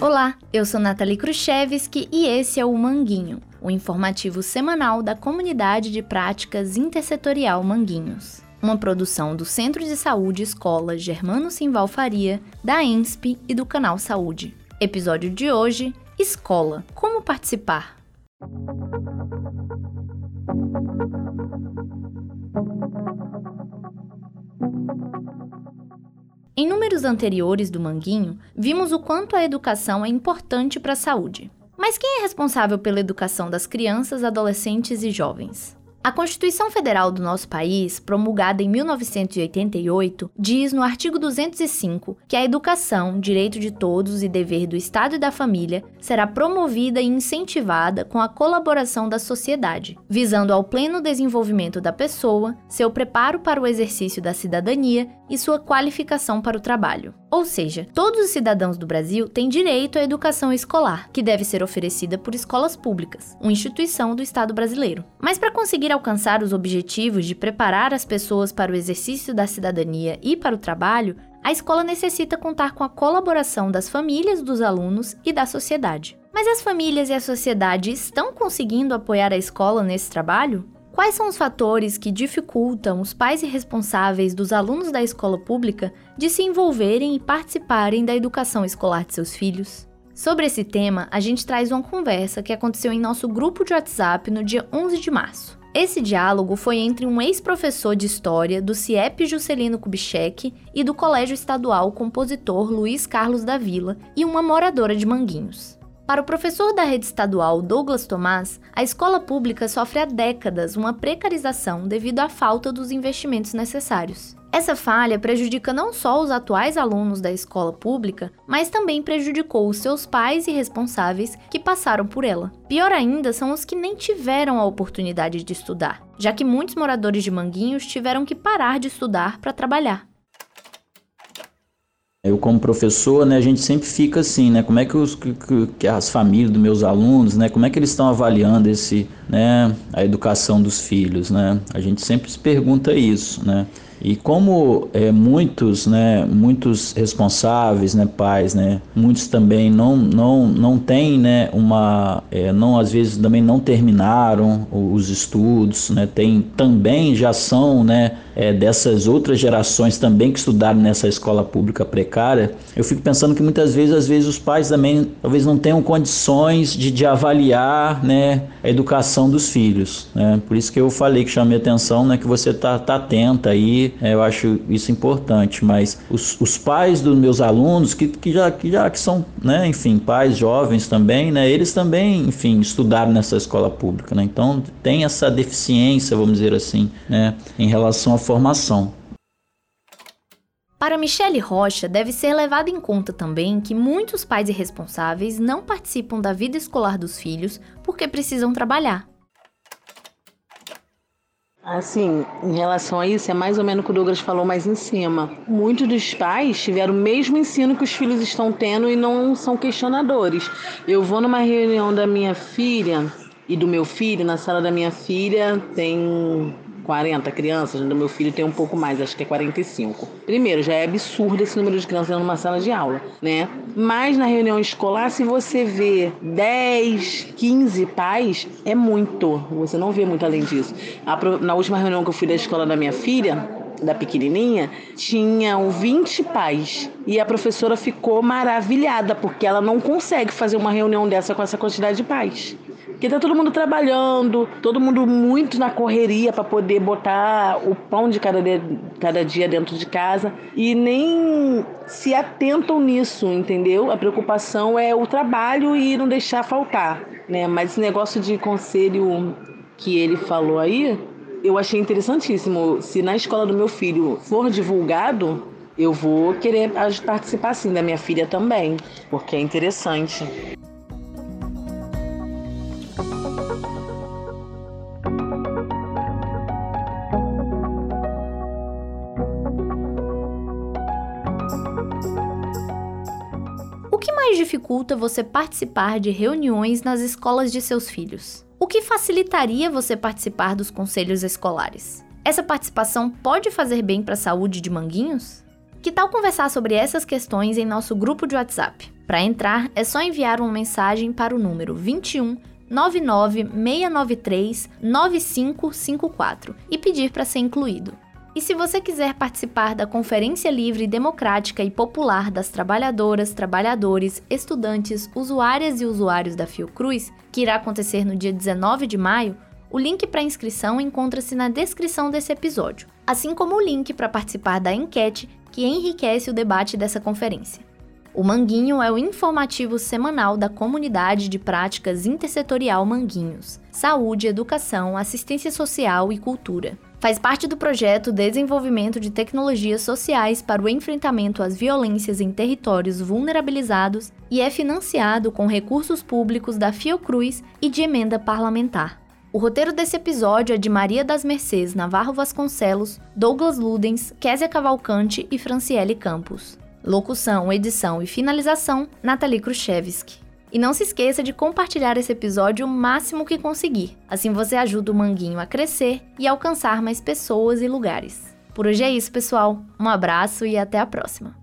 Olá, eu sou Nathalie Khrushchevski e esse é o Manguinho, o informativo semanal da Comunidade de Práticas Intersetorial Manguinhos. Uma produção do Centro de Saúde Escola Germano Simval Faria, da ENSP e do Canal Saúde. Episódio de hoje: Escola. Como participar? Em números anteriores do Manguinho, vimos o quanto a educação é importante para a saúde. Mas quem é responsável pela educação das crianças, adolescentes e jovens? A Constituição Federal do nosso país, promulgada em 1988, diz no artigo 205 que a educação, direito de todos e dever do Estado e da família, será promovida e incentivada com a colaboração da sociedade, visando ao pleno desenvolvimento da pessoa, seu preparo para o exercício da cidadania e sua qualificação para o trabalho. Ou seja, todos os cidadãos do Brasil têm direito à educação escolar, que deve ser oferecida por escolas públicas, uma instituição do Estado brasileiro. Mas para conseguir alcançar os objetivos de preparar as pessoas para o exercício da cidadania e para o trabalho, a escola necessita contar com a colaboração das famílias dos alunos e da sociedade. Mas as famílias e a sociedade estão conseguindo apoiar a escola nesse trabalho? Quais são os fatores que dificultam os pais e responsáveis dos alunos da escola pública de se envolverem e participarem da educação escolar de seus filhos? Sobre esse tema, a gente traz uma conversa que aconteceu em nosso grupo de WhatsApp no dia 11 de março. Esse diálogo foi entre um ex-professor de história do CIEP Juscelino Kubitschek e do Colégio Estadual Compositor Luiz Carlos da Vila e uma moradora de Manguinhos. Para o professor da rede estadual Douglas Tomás, a escola pública sofre há décadas uma precarização devido à falta dos investimentos necessários. Essa falha prejudica não só os atuais alunos da escola pública, mas também prejudicou os seus pais e responsáveis que passaram por ela. Pior ainda são os que nem tiveram a oportunidade de estudar, já que muitos moradores de Manguinhos tiveram que parar de estudar para trabalhar. Eu como professor, né, a gente sempre fica assim, né, como é que, os, que, as famílias dos meus alunos, né, como é que eles estão avaliando esse, né, a educação dos filhos, né? A gente sempre se pergunta isso, né? E como é, muitos, né, muitos responsáveis, né, pais, né, muitos também não não não têm, né, uma, é, não às vezes também não terminaram os estudos, né, tem também já são, né, é, dessas outras gerações também que estudaram nessa escola pública precária. Eu fico pensando que muitas vezes, às vezes os pais também talvez não tenham condições de, de avaliar, né, a educação dos filhos, né. Por isso que eu falei que chamei atenção, né, que você tá, tá atenta aí é, eu acho isso importante, mas os, os pais dos meus alunos, que, que, já, que já que são, né, enfim, pais jovens também, né, eles também, enfim, estudaram nessa escola pública, né, então tem essa deficiência, vamos dizer assim, né, em relação à formação. Para Michele Rocha, deve ser levado em conta também que muitos pais irresponsáveis não participam da vida escolar dos filhos porque precisam trabalhar. Assim, em relação a isso, é mais ou menos o que o Douglas falou mais em cima. Muitos dos pais tiveram o mesmo ensino que os filhos estão tendo e não são questionadores. Eu vou numa reunião da minha filha e do meu filho, na sala da minha filha tem 40 crianças, do meu filho tem um pouco mais, acho que é 45. Primeiro, já é absurdo esse número de crianças numa sala de aula, né? Mas na reunião escolar, se você vê 10, 15 pais, é muito. Você não vê muito além disso. Na última reunião que eu fui da escola da minha filha, da pequenininha, tinham 20 pais. E a professora ficou maravilhada, porque ela não consegue fazer uma reunião dessa com essa quantidade de pais. Porque tá todo mundo trabalhando, todo mundo muito na correria para poder botar o pão de cada dia, cada dia dentro de casa e nem se atentam nisso, entendeu? A preocupação é o trabalho e não deixar faltar, né? Mas esse negócio de conselho que ele falou aí, eu achei interessantíssimo. Se na escola do meu filho for divulgado, eu vou querer participar sim da minha filha também, porque é interessante. Mais dificulta você participar de reuniões nas escolas de seus filhos? o que facilitaria você participar dos conselhos escolares. Essa participação pode fazer bem para a saúde de Manguinhos? Que tal conversar sobre essas questões em nosso grupo de WhatsApp? Para entrar, é só enviar uma mensagem para o número 21 99693 9554 e pedir para ser incluído. E se você quiser participar da Conferência Livre, Democrática e Popular das Trabalhadoras, Trabalhadores, Estudantes, Usuárias e Usuários da Fiocruz, que irá acontecer no dia 19 de maio, o link para inscrição encontra-se na descrição desse episódio, assim como o link para participar da enquete que enriquece o debate dessa conferência. O Manguinho é o informativo semanal da Comunidade de Práticas Intersetorial Manguinhos, Saúde, Educação, Assistência Social e Cultura. Faz parte do projeto Desenvolvimento de Tecnologias Sociais para o Enfrentamento às Violências em Territórios Vulnerabilizados e é financiado com recursos públicos da Fiocruz e de emenda parlamentar. O roteiro desse episódio é de Maria das Mercês Navarro Vasconcelos, Douglas Ludens, Késia Cavalcante e Franciele Campos. Locução, edição e finalização, Nathalie Khrushchevsky. E não se esqueça de compartilhar esse episódio o máximo que conseguir. Assim você ajuda o Manguinho a crescer e alcançar mais pessoas e lugares. Por hoje é isso, pessoal. Um abraço e até a próxima.